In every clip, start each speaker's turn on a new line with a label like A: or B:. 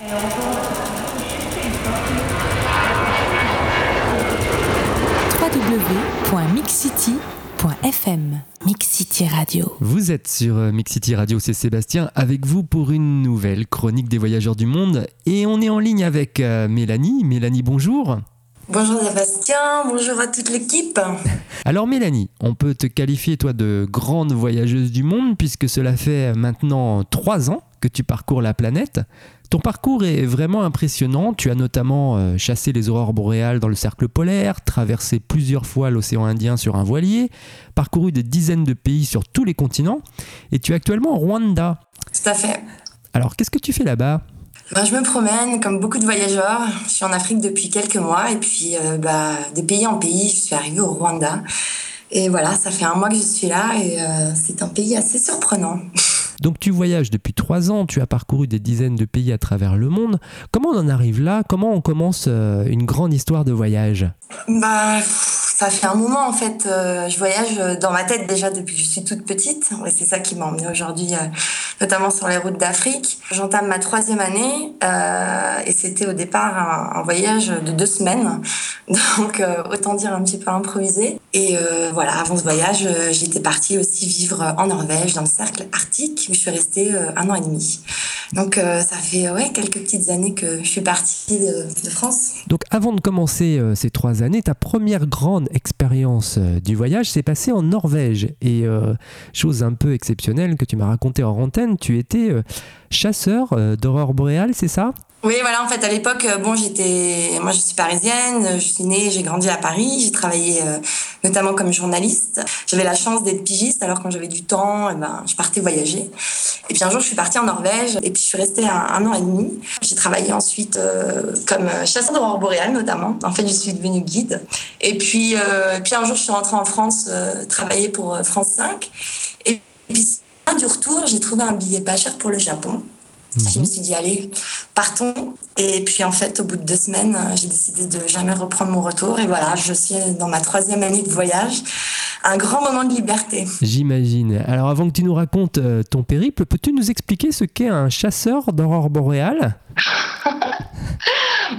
A: www.mixcity.fm Mixcity Radio.
B: Vous êtes sur euh, Mixcity Radio, c'est Sébastien avec vous pour une nouvelle chronique des voyageurs du monde et on est en ligne avec euh, Mélanie. Mélanie, bonjour.
C: Bonjour Sébastien, bonjour à toute l'équipe.
B: Alors Mélanie, on peut te qualifier toi de grande voyageuse du monde puisque cela fait maintenant trois ans que tu parcours la planète. Ton parcours est vraiment impressionnant. Tu as notamment euh, chassé les aurores boréales dans le cercle polaire, traversé plusieurs fois l'océan Indien sur un voilier, parcouru des dizaines de pays sur tous les continents, et tu es actuellement au Rwanda.
C: Tout à fait.
B: Alors, qu'est-ce que tu fais là-bas?
C: Ben, je me promène comme beaucoup de voyageurs. Je suis en Afrique depuis quelques mois et puis euh, bah, de pays en pays, je suis arrivée au Rwanda. Et voilà, ça fait un mois que je suis là et euh, c'est un pays assez surprenant.
B: Donc tu voyages depuis trois ans, tu as parcouru des dizaines de pays à travers le monde. Comment on en arrive là? Comment on commence euh, une grande histoire de voyage?
C: Bah ça fait un moment en fait. Euh, je voyage dans ma tête déjà depuis que je suis toute petite. Et c'est ça qui m'a emmenée aujourd'hui, euh, notamment sur les routes d'Afrique. J'entame ma troisième année euh, et c'était au départ un, voyage de deux semaines. Donc autant dire un petit peu improvisé. Et voilà, avant ce voyage, j'étais partie aussi vivre en Norvège, dans le cercle arctique, où je suis restée un an et demi. Donc ça fait ouais, quelques petites années que je suis partie de, France.
B: Donc avant de commencer ces trois années, ta première grande expérience euh, du voyage s'est passée en Norvège. Et euh, chose un peu exceptionnelle que tu m'as raconté en antenne, tu étais euh, chasseur d'aurore boréale, c'est ça?
C: Oui, voilà, en fait, à l'époque, euh, bon, j'étais, moi, je suis parisienne, je suis née, j'ai grandi à Paris, j'ai travaillé euh, notamment comme journaliste. J'avais la chance d'être pigiste, alors quand j'avais du temps, eh ben, je partais voyager. Et puis un jour, je suis partie en Norvège, et puis je suis restée un, an et demi. J'ai travaillé ensuite euh, comme chasseur d'aurore boréale, notamment. En fait, je suis devenue guide. Et puis, puis un jour, je suis rentrée en France travailler pour France 5. Et puis, du retour, j'ai trouvé un billet pas cher pour le Japon. Je me mhm. suis dit, allez, partons. Et puis, en fait, au bout de deux semaines, euh, j'ai décidé de jamais reprendre mon retour. Et voilà, je suis dans ma troisième année de voyage. Un grand moment de liberté.
B: J'imagine. Alors, avant que tu nous racontes euh, ton périple, peux-tu nous expliquer ce qu'est un chasseur d'aurore boréale?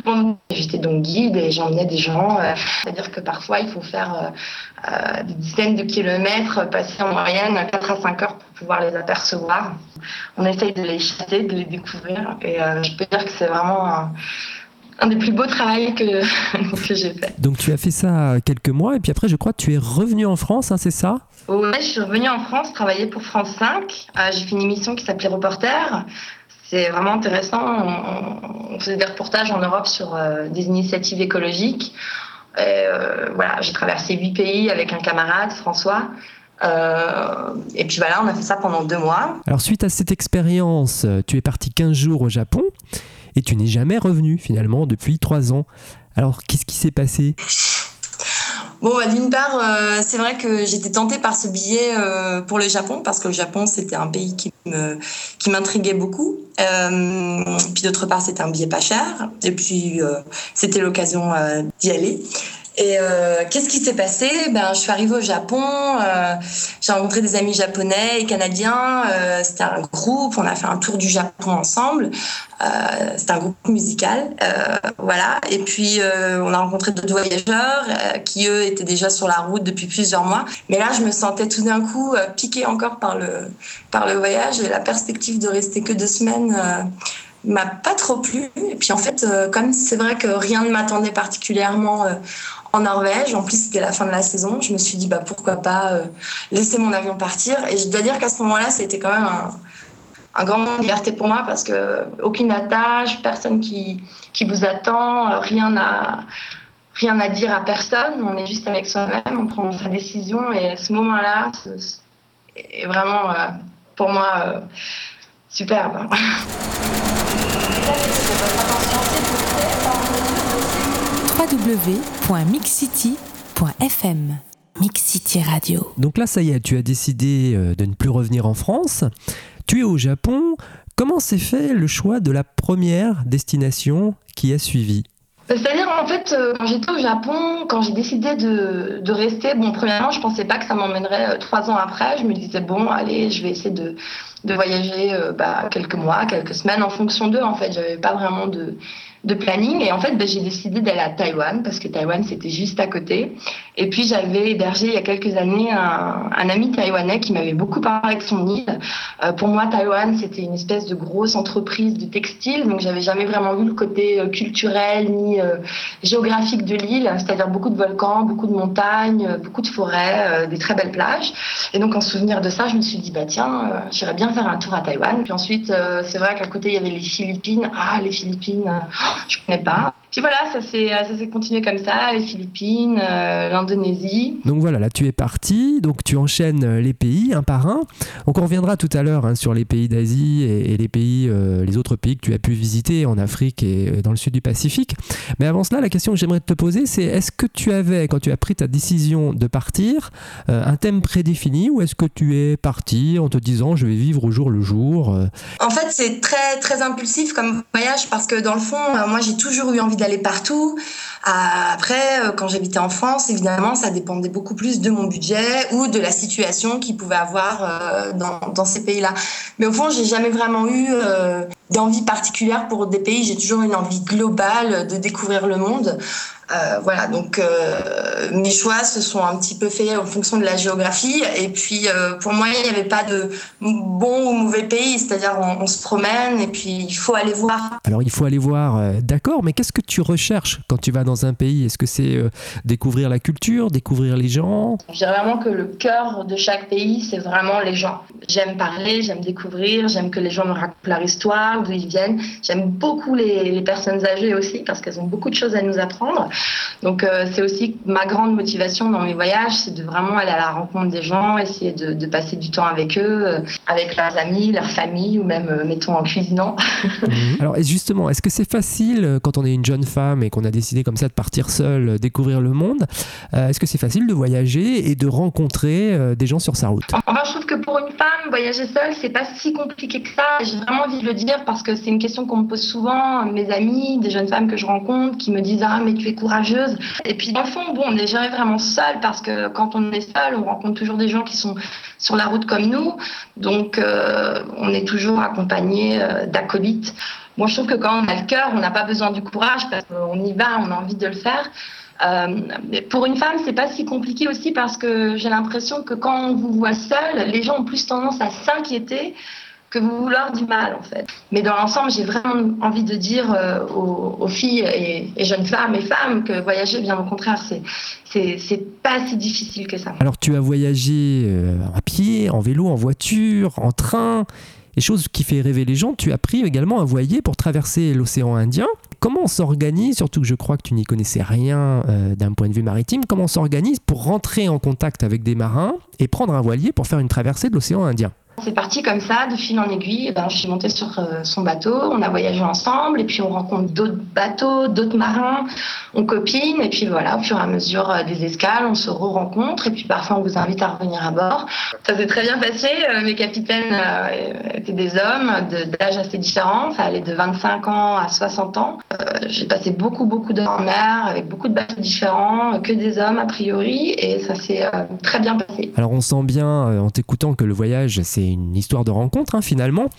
C: Bon, J'étais donc guide et j'emmenais des gens. Euh, c'est-à-dire que parfois, il faut faire euh, euh, des dizaines de kilomètres, passer en moyenne 4 à 5 heures pour pouvoir les apercevoir. On essaye de les chasser, de les découvrir. Et je peux dire que c'est vraiment un, des plus beaux travaux que, que j'ai fait.
B: Donc tu as fait ça quelques mois et puis après, je crois que tu es revenu en France, hein, c'est ça?
C: Ouais, je suis revenue en France travailler pour France 5. j'ai fait une émission qui s'appelait Reporter c'est vraiment intéressant. On, faisait des reportages en Europe sur euh, des initiatives écologiques. Et, euh, voilà, j'ai traversé huit pays avec un camarade, François. Euh, et puis voilà, on a fait ça pendant deux mois.
B: Alors suite à cette expérience, tu es parti 15 jours au Japon et tu n'es jamais revenu finalement depuis trois ans. Alors qu'est-ce qui s'est passé?
C: Bon, bah, d'une part, euh, c'est vrai que j'étais tentée par ce billet euh, pour le Japon parce que le Japon c'était un pays qui me qui m'intriguait beaucoup. Euh, puis d'autre part, c'était un billet pas cher. Et puis c'était l'occasion d'y aller. Et euh, qu'est-ce qui s'est passé? Ben, je suis arrivée au Japon, euh, j'ai rencontré des amis japonais et canadiens. Euh, c'était un groupe, on a fait un tour du Japon ensemble. C'était un groupe musical, voilà. Et puis on a rencontré d'autres voyageurs qui eux étaient déjà sur la route depuis plusieurs mois. Mais là, je me sentais tout d'un coup piquée encore par le par le voyage et la perspective de rester que deux semaines m'a pas trop plu. Et puis en fait, comme c'est vrai que rien ne m'attendait particulièrement en Norvège. En plus, c'était la fin de la saison. Je me suis dit, bah, pourquoi pas euh, laisser mon avion partir. Et je dois dire qu'à ce moment-là, c'était quand même un, grand moment de liberté pour moi parce que aucune attache, personne qui, qui vous attend, rien à, rien à dire à personne. On est juste avec soi-même, on prend sa décision. Et ce moment-là est vraiment, euh, pour moi, euh, superbe.
A: www.mixcity.fm Mixcity Radio.
B: Donc là, ça y est, tu as décidé euh, de ne plus revenir en France. Tu es au Japon. Comment s'est fait le choix de la première destination qui a suivi?
C: C'est-à-dire, en fait, euh, quand j'étais au Japon, quand j'ai décidé de, rester, bon, premièrement, je pensais pas que ça m'emmènerait euh, trois ans après. Je me disais, bon, allez, je vais essayer de, de voyager bah, quelques mois, quelques semaines en fonction d'eux. En fait, j'avais pas vraiment de, de planning. Et en fait, ben, j'ai décidé d'aller à Taïwan parce que Taïwan, c'était juste à côté. Et puis, j'avais hébergé il y a quelques années un, ami taïwanais qui m'avait beaucoup parlé de son île. Euh, pour moi, Taïwan, c'était une espèce de grosse entreprise de textile. Donc, j'avais jamais vraiment vu le côté euh, culturel ni euh, géographique de l'île, c'est-à-dire beaucoup de volcans, beaucoup de montagnes, beaucoup de forêts, des très belles plages. Et donc, en souvenir de ça, je me suis dit, bah tiens, j'irais bien faire un tour à Taïwan. Puis ensuite, c'est vrai qu'à côté, il y avait les Philippines. Ah, les Philippines je connais pas. Puis voilà, ça s'est, continué comme ça, les Philippines, euh, l'Indonésie.
B: Donc voilà, là tu es parti, donc tu enchaînes euh, les pays un par un. Donc on reviendra tout à l'heure hein, sur les pays d'Asie et, les pays, euh, les autres pays que tu as pu visiter en Afrique et dans le sud du Pacifique. Mais avant cela, la question que j'aimerais te poser, c'est est-ce que tu avais, quand tu as pris ta décision de partir, un thème prédéfini ou est-ce que tu es parti en te disant je vais vivre au jour le jour
C: En fait, c'est très très impulsif comme voyage parce que dans le fond, moi j'ai toujours eu envie d'aller partout. Après, euh, quand j'habitais en France, évidemment, ça dépendait beaucoup plus de mon budget ou de la situation qu'il pouvait avoir euh, dans, ces pays-là. Mais au fond, j'ai jamais vraiment eu euh, d'envie particulière pour des pays. J'ai toujours une envie globale de découvrir le monde. Euh, voilà, donc euh, mes choix se sont un petit peu faits en fonction de la géographie. Et puis euh, pour moi, il n'y avait pas de bon ou mauvais pays, c'est-à-dire on, se promène et puis il faut aller voir.
B: Alors il faut aller voir, d'accord, mais qu'est-ce que tu recherches quand tu vas dans un pays Est-ce que c'est découvrir la culture, découvrir les gens?
C: Je dirais vraiment que le cœur de chaque pays, c'est vraiment les gens. J'aime parler, j'aime découvrir, j'aime que les gens me racontent leur histoire, d'où ils viennent. J'aime beaucoup les, les personnes âgées aussi parce qu'elles ont beaucoup de choses à nous apprendre. Donc euh, c'est aussi ma grande motivation dans mes voyages, c'est de vraiment aller à la rencontre des gens, essayer de, passer du temps avec eux, euh, avec leurs amis, leur famille ou même, euh, mettons, en cuisinant.
B: Mhm. Alors justement, est-ce que c'est facile quand on est une jeune femme et qu'on a décidé comme de partir seule, découvrir le monde Est-ce que c'est facile de voyager et de rencontrer des gens sur sa route?
C: Enfin, je trouve que pour une femme, voyager seule, c'est pas si compliqué que ça. J'ai vraiment envie de le dire parce que c'est une question qu'on me pose souvent, mes amis, des jeunes femmes que je rencontre, qui me disent ah mais tu es courageuse. Et puis dans le fond, bon, on n'est jamais vraiment seul parce que quand on est seul, on rencontre toujours des gens qui sont sur la route comme nous. Donc euh, on est toujours accompagné euh, d'acolytes. Moi, je trouve que quand on a le cœur, on n'a pas besoin du courage parce qu'on y va, on a envie de le faire. Euh, pour une femme, c'est pas si compliqué aussi parce que j'ai l'impression que quand on vous voit seul, les gens ont plus tendance à s'inquiéter que vous vouloir du mal en fait. Mais dans l'ensemble, j'ai vraiment envie de dire euh, aux, filles et, jeunes femmes et femmes que voyager, bien au contraire, c'est c'est pas si difficile que ça.
B: Alors tu as voyagé euh, à pied, en vélo, en voiture, en train. Et chose qui fait rêver les gens, tu as pris également un voilier pour traverser l'océan Indien. Comment on s'organise, surtout que je crois que tu n'y connaissais rien euh, d'un point de vue maritime, comment on s'organise pour rentrer en contact avec des marins et prendre un voilier pour faire une traversée de l'océan Indien?
C: C'est parti comme ça, de fil en aiguille. Ben, je suis montée sur euh, son bateau, on a voyagé ensemble, et puis on rencontre d'autres bateaux, d'autres marins, on copine, et puis voilà, au fur et à mesure euh, des escales, on se re-rencontre, et puis parfois on vous invite à revenir à bord. Ça s'est très bien passé. Euh, mes capitaines étaient des hommes d'âge assez différents, ça allait de 25 ans à 60 ans. J'ai passé beaucoup, beaucoup d'heures en mer, avec beaucoup de bateaux différents, que des hommes a priori, et ça s'est très bien passé.
B: Alors on sent bien, en t'écoutant, que le voyage, c'est une histoire de rencontre hein, finalement.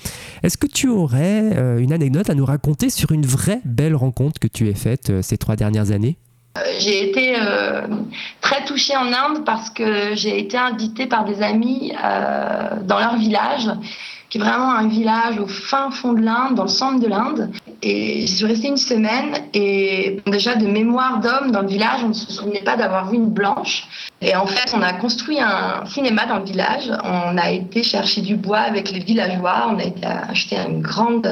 B: Est-ce que tu aurais euh, une anecdote à nous raconter sur une vraie belle rencontre que tu as faite euh, ces trois dernières années?
C: Euh, j'ai été très touchée en Inde parce que j'ai été invitée par des amis dans leur village qui est vraiment un village au fin fond de l'Inde, dans le centre de l'Inde. Et je suis restée une semaine et déjà de mémoire d'homme dans le village, on ne se souvenait pas d'avoir vu une blanche. Et en fait, on a construit un cinéma dans le village. On a été chercher du bois avec les villageois. On a été acheter grande,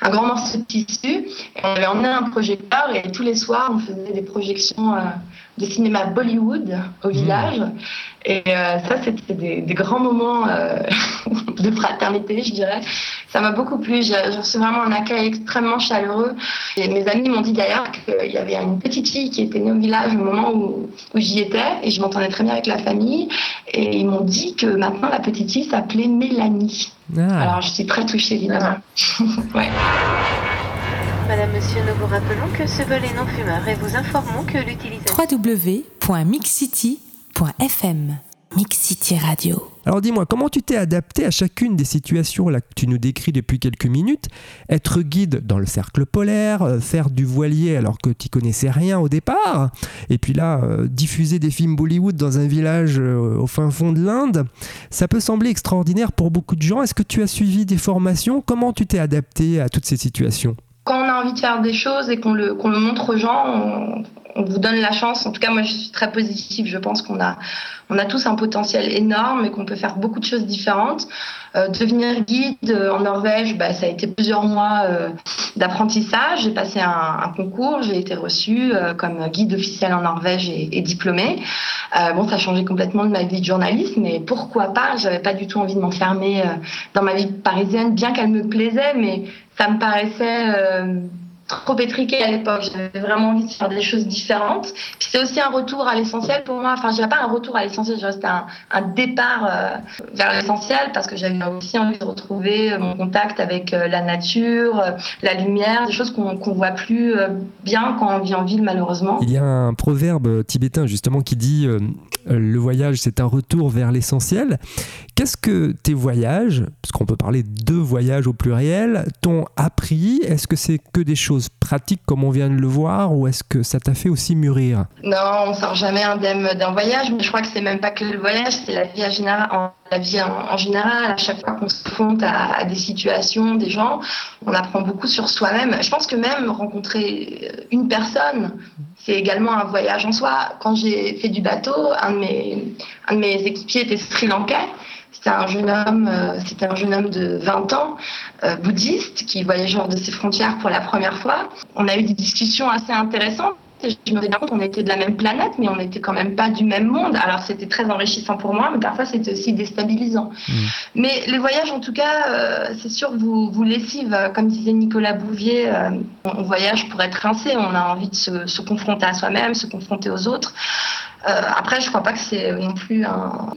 C: un grand morceau de tissu. On avait emmené un projecteur et tous les soirs, on faisait des projections de cinéma Bollywood au mmh. village. Et euh, ça, c'était des, grands moments euh, de fraternité, je dirais. Ça m'a beaucoup plu. J'ai reçu vraiment un accueil extrêmement chaleureux. Et mes amis m'ont dit d'ailleurs qu'il y avait une petite fille qui était née au village au moment où, j'y étais. Et je m'entendais très bien avec la famille. Et ils m'ont dit que maintenant, la petite fille s'appelait Mélanie. Ah. Alors, je suis très touchée, évidemment. ouais.
D: Madame, Monsieur, nous vous rappelons que ce vol est non-fumeur et vous informons que l'utilisation...
A: www.mixcity.fm Mix City Radio.
B: Alors dis-moi, comment tu t'es adapté à chacune des situations là que tu nous décris depuis quelques minutes? Être guide dans le cercle polaire, euh, faire du voilier alors que tu connaissais rien au départ, et puis là, euh, diffuser des films Bollywood dans un village euh, au fin fond de l'Inde, ça peut sembler extraordinaire pour beaucoup de gens. Est-ce que tu as suivi des formations? Comment tu t'es adapté à toutes ces situations?
C: Envie de faire des choses et qu'on le, montre aux gens, on, vous donne la chance. En tout cas, moi, je suis très positive. Je pense qu'on a, tous un potentiel énorme et qu'on peut faire beaucoup de choses différentes. Euh, devenir guide euh, en Norvège, bah, ça a été plusieurs mois euh, d'apprentissage. J'ai passé un, concours, j'ai été reçue comme guide officiel en Norvège et, diplômée. Bon, ça a changé complètement de ma vie de journaliste, mais pourquoi pas? J'avais pas du tout envie de m'enfermer dans ma vie parisienne, bien qu'elle me plaisait, mais ça me paraissait euh, trop étriqué à l'époque. J'avais vraiment envie de faire des choses différentes. Puis c'est aussi un retour à l'essentiel pour moi. Enfin, je pas un retour à l'essentiel, c'était un, un départ euh, vers l'essentiel parce que j'avais aussi envie de retrouver euh, mon contact avec la nature, la lumière, des choses qu'on qu'on voit plus bien quand on vit en ville malheureusement.
B: Il y a un proverbe tibétain justement qui dit le voyage c'est un retour vers l'essentiel. Qu'est-ce que tes voyages, parce qu'on peut parler de voyages au pluriel, t'ont appris? Est-ce que c'est que des choses pratiques comme on vient de le voir ou est-ce que ça t'a fait aussi mûrir?
C: Non, on sort jamais indemne d'un voyage, mais je crois que c'est même pas que le voyage, c'est la vie en général. La vie en, général, à chaque fois qu'on se confronte à, des situations, des gens, on apprend beaucoup sur soi-même. Je pense que même rencontrer une personne, c'est également un voyage en soi. Quand j'ai fait du bateau, un de mes, un de mes équipiers était sri-lankais. C'était un jeune homme, euh, c'était un jeune homme de 20 ans, euh, bouddhiste, qui voyageait hors de ses frontières pour la première fois. On a eu des discussions assez intéressantes. Et je me rendais compte qu'on était de la même planète, mais on n'était quand même pas du même monde. Alors c'était très enrichissant pour moi, mais parfois c'était aussi déstabilisant. Mmh. Mais les voyages, en tout cas, euh, c'est sûr, vous, vous lessivent. Comme disait Nicolas Bouvier, euh, on voyage pour être rincé. On a envie de se, se confronter à soi-même, se confronter aux autres. Euh, après, je crois pas que c'est non plus un,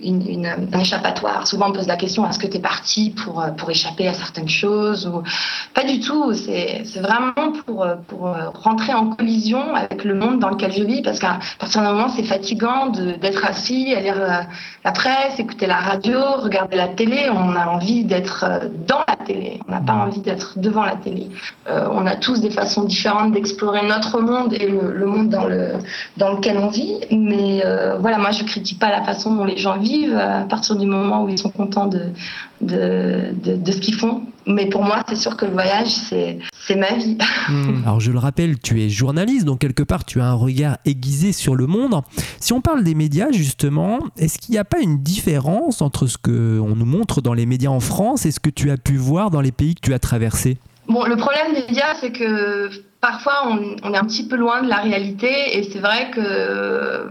C: échappatoire. Souvent, on pose la question est-ce que tu es parti pour, pour échapper à certaines choses. Pas du tout. C'est vraiment pour, pour rentrer en collision avec le monde dans lequel je vis parce qu'à partir d'un moment, c'est fatigant d'être assis, à lire la, presse, écouter la radio, regarder la télé. On a envie d'être dans la télé. On n'a pas envie d'être devant la télé. Euh, on a tous des façons différentes d'explorer notre monde et le, le, monde dans, le, dans lequel on vit. Mais euh, voilà, moi, je critique pas la façon dont les gens vivent à partir du moment où ils sont contents de, de, de, de ce qu'ils font. Mais pour moi, c'est sûr que le voyage, c'est ma vie.
B: Mmh. Alors, je le rappelle, tu es journaliste, donc quelque part, tu as un regard aiguisé sur le monde. Si on parle des médias, justement, est-ce qu'il n'y a pas une différence entre ce qu'on nous montre dans les médias en France et ce que tu as pu voir dans les pays que tu as traversés?
C: Bon, le problème des médias, c'est que parfois, on, est un petit peu loin de la réalité. Et c'est vrai que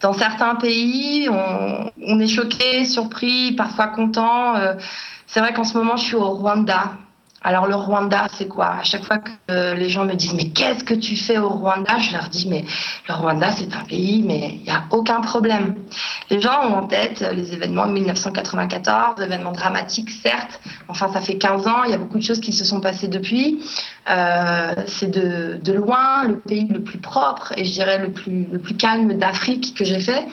C: dans certains pays, on, on est choqué, surpris, parfois content. Euh, c'est vrai qu'en ce moment, je suis au Rwanda. Alors le Rwanda, c'est quoi? À chaque fois que euh, les gens me disent mais qu'est-ce que tu fais au Rwanda? Je leur dis mais le Rwanda c'est un pays mais il n'y a aucun problème. Les gens ont en tête les événements de 1994, événements dramatiques certes, enfin ça fait 15 ans, il y a beaucoup de choses qui se sont passées depuis. Euh, c'est de, de, loin le pays le plus propre et je dirais le plus, le plus calme d'Afrique que j'ai fait.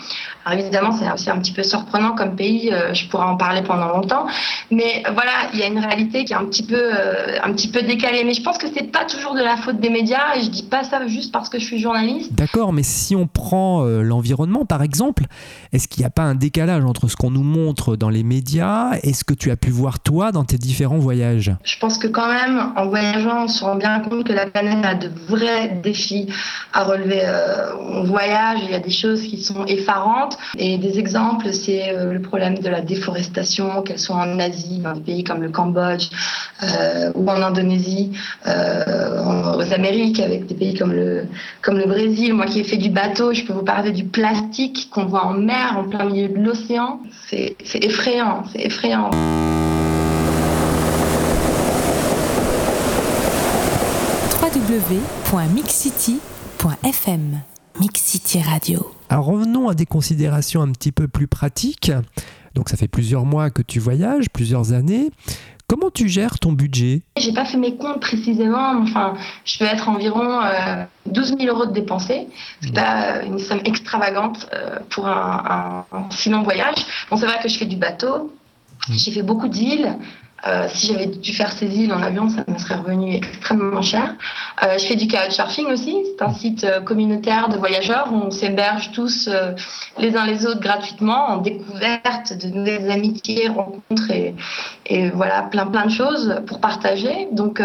C: Alors évidemment, c'est aussi un petit peu surprenant comme pays, euh, je pourrais en parler pendant longtemps, mais voilà, il y a une réalité qui est un petit peu, euh, un petit peu décalée. Mais je pense que c'est pas toujours de la faute des médias et je dis pas ça juste parce que je suis journaliste.
B: D'accord, mais si on prend l'environnement par exemple, est-ce qu'il n'y a pas un décalage entre ce qu'on nous montre dans les médias et ce que tu as pu voir toi dans tes différents voyages?
C: Je pense que quand même, en voyageant, on se rend bien compte que la planète a de vrais défis à relever. Euh, on voyage, il y a des choses qui sont effarantes. Et des exemples, c'est euh, le problème de la déforestation, qu'elle soit en Asie, dans des pays comme le Cambodge, euh, ou en Indonésie, en, aux Amériques, avec des pays comme le, comme le Brésil. Moi qui ai fait du bateau, je peux vous parler du plastique qu'on voit en mer, en plein milieu de l'océan. C'est effrayant, c'est effrayant.
A: www.mixcity.fm Mix City Radio.
B: Alors revenons à des considérations un petit peu plus pratiques. Donc ça fait plusieurs mois que tu voyages, plusieurs années. Comment tu gères ton budget?
C: J'ai pas fait mes comptes précisément, enfin, je peux être environ euh, 12 000 euros de dépensés. C'est pas une somme extravagante euh, pour un, un, un, si long voyage. Bon, c'est vrai que je fais du bateau, j'ai fait beaucoup d'îles. Euh, si j'avais dû faire ces îles en avion, ça me serait revenu extrêmement cher. Euh, je fais du couchsurfing aussi. C'est un site euh, communautaire de voyageurs où on s'héberge tous euh, les uns les autres gratuitement en découverte de nouvelles amitiés, rencontres et, voilà plein plein de choses pour partager. Donc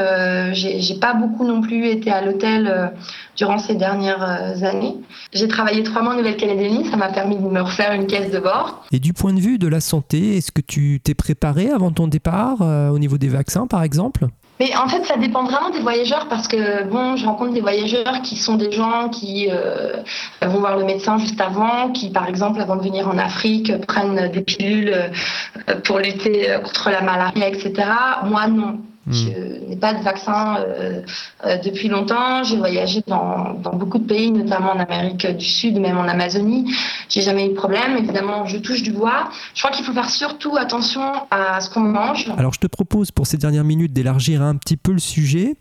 C: j'ai pas beaucoup non plus été à l'hôtel durant ces dernières années. J'ai travaillé trois mois en Nouvelle-Calédonie, ça m'a permis de me refaire une caisse de bord.
B: Et du point de vue de la santé, est-ce que tu t'es préparé avant ton départ au niveau des vaccins par exemple?
C: Mais en fait, ça dépend vraiment des voyageurs parce que bon, je rencontre des voyageurs qui sont des gens qui euh, vont voir le médecin juste avant, qui par exemple avant de venir en Afrique prennent des pilules euh, pour lutter contre la malaria, etc. Moi non. Je n'ai pas de vaccin euh, euh, depuis longtemps. J'ai voyagé dans, dans, beaucoup de pays, notamment en Amérique du Sud, même en Amazonie. J'ai jamais eu de problème. Évidemment, je touche du bois. Je crois qu'il faut faire surtout attention à ce qu'on mange.
B: Alors, je te propose pour ces dernières minutes d'élargir un petit peu le sujet.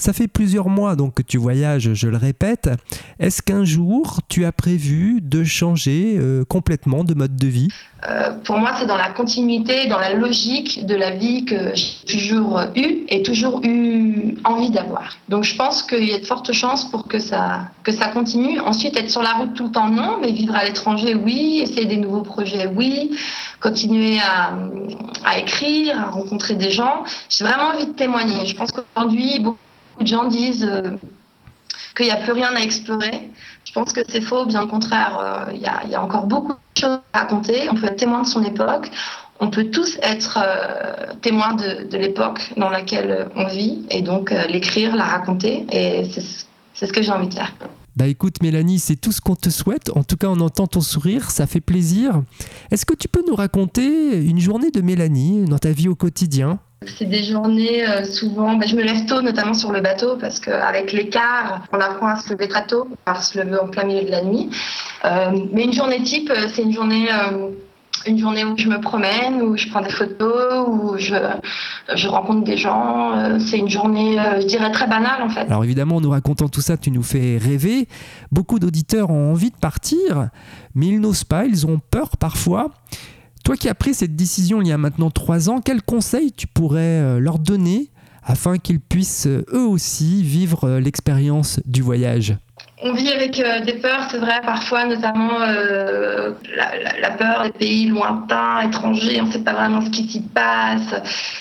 B: Ça fait plusieurs mois donc que tu voyages, je le répète. Est-ce qu'un jour tu as prévu de changer euh, complètement de mode de vie?
C: Euh, Pour moi, c'est dans la continuité, dans la logique de la vie que j'ai toujours eue et toujours eu envie d'avoir. Donc je pense qu'il y a de fortes chances pour que ça, que ça continue. Ensuite, être sur la route tout le temps, non, mais vivre à l'étranger, oui. Essayer des nouveaux projets, oui. Continuer à, à écrire, à rencontrer des gens. J'ai vraiment envie de témoigner. Je pense qu'aujourd'hui, beaucoup de gens disent euh, qu'il n'y a plus rien à explorer. Je pense que c'est faux, bien au contraire, il euh, y, y, a encore beaucoup de choses à raconter. On peut être témoin de son époque. On peut tous être euh, témoins de, de l'époque dans laquelle on vit et donc l'écrire, la raconter. Et c'est ce que j'ai envie de faire.
B: Bah écoute Mélanie, c'est tout ce qu'on te souhaite. En tout cas, on entend ton sourire, ça fait plaisir. Est-ce que tu peux nous raconter une journée de Mélanie dans ta vie au quotidien?
C: C'est des journées euh, souvent, bah, je me lève tôt notamment sur le bateau parce qu'avec l'écart, on apprend à se lever très tôt, à se lever en plein milieu de la nuit. Euh, mais une journée type, c'est une journée euh, une journée où je me promène, où je prends des photos, où je, je rencontre des gens. C'est une journée, je dirais, très banale en fait.
B: Alors évidemment, en nous racontant tout ça, tu nous fais rêver. Beaucoup d'auditeurs ont envie de partir, mais ils n'osent pas, ils ont peur parfois. Toi qui as pris cette décision il y a maintenant trois ans, quels conseils tu pourrais leur donner afin qu'ils puissent eux aussi vivre l'expérience du voyage?
C: On vit avec euh, des peurs, c'est vrai, parfois, notamment euh, la, peur des pays lointains, étrangers, on ne sait pas vraiment ce qui s'y passe.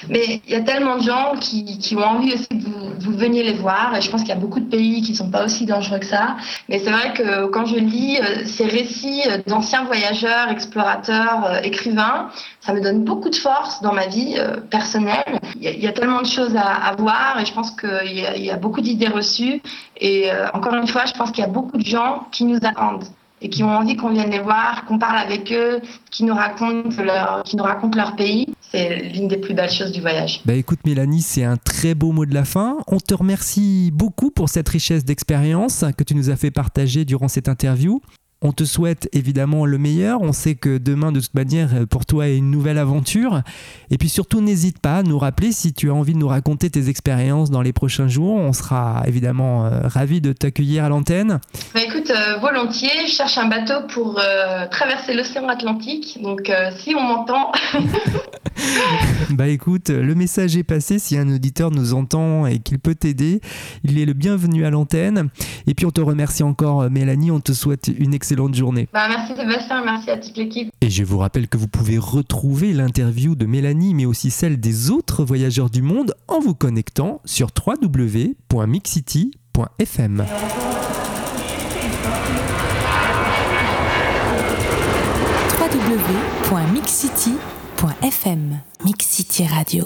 C: Mais il y a tellement de gens qui, qui ont envie aussi que vous, vous, veniez les voir, et je pense qu'il y a beaucoup de pays qui ne sont pas aussi dangereux que ça. Mais c'est vrai que quand je lis euh, ces récits d'anciens voyageurs, explorateurs, écrivains, ça me donne beaucoup de force dans ma vie euh, personnelle. Il y, a, tellement de choses à, voir, et je pense qu'il y, a beaucoup d'idées reçues. Et encore une fois, je pense qu'il y a beaucoup de gens qui nous attendent et qui ont envie qu'on vienne les voir, qu'on parle avec eux, qui nous racontent leur, qui nous racontent leur pays. C'est l'une des plus belles choses du voyage.
B: Bah écoute Mélanie, c'est un très beau mot de la fin. On te remercie beaucoup pour cette richesse d'expérience que tu nous as fait partager durant cette interview. On te souhaite évidemment le meilleur. On sait que demain, de toute manière, pour toi est une nouvelle aventure. Et puis surtout, n'hésite pas à nous rappeler si tu as envie de nous raconter tes expériences dans les prochains jours. On sera évidemment euh, ravis de t'accueillir à l'antenne.
C: Bah écoute, euh, volontiers. Je cherche un bateau pour euh, traverser l'océan Atlantique. Donc, si on m'entend.
B: bah écoute, le message est passé. Si un auditeur nous entend et qu'il peut t'aider, il est le bienvenu à l'antenne. Et puis, on te remercie encore, Mélanie. On te souhaite une excellente excellente journée.
C: Bah, merci Sébastien, merci à toute l'équipe.
B: Et je vous rappelle que vous pouvez retrouver l'interview de Mélanie, mais aussi celle des autres voyageurs du monde en vous connectant sur www.mixcity.fm.
A: www.mixcity.fm Mix City Radio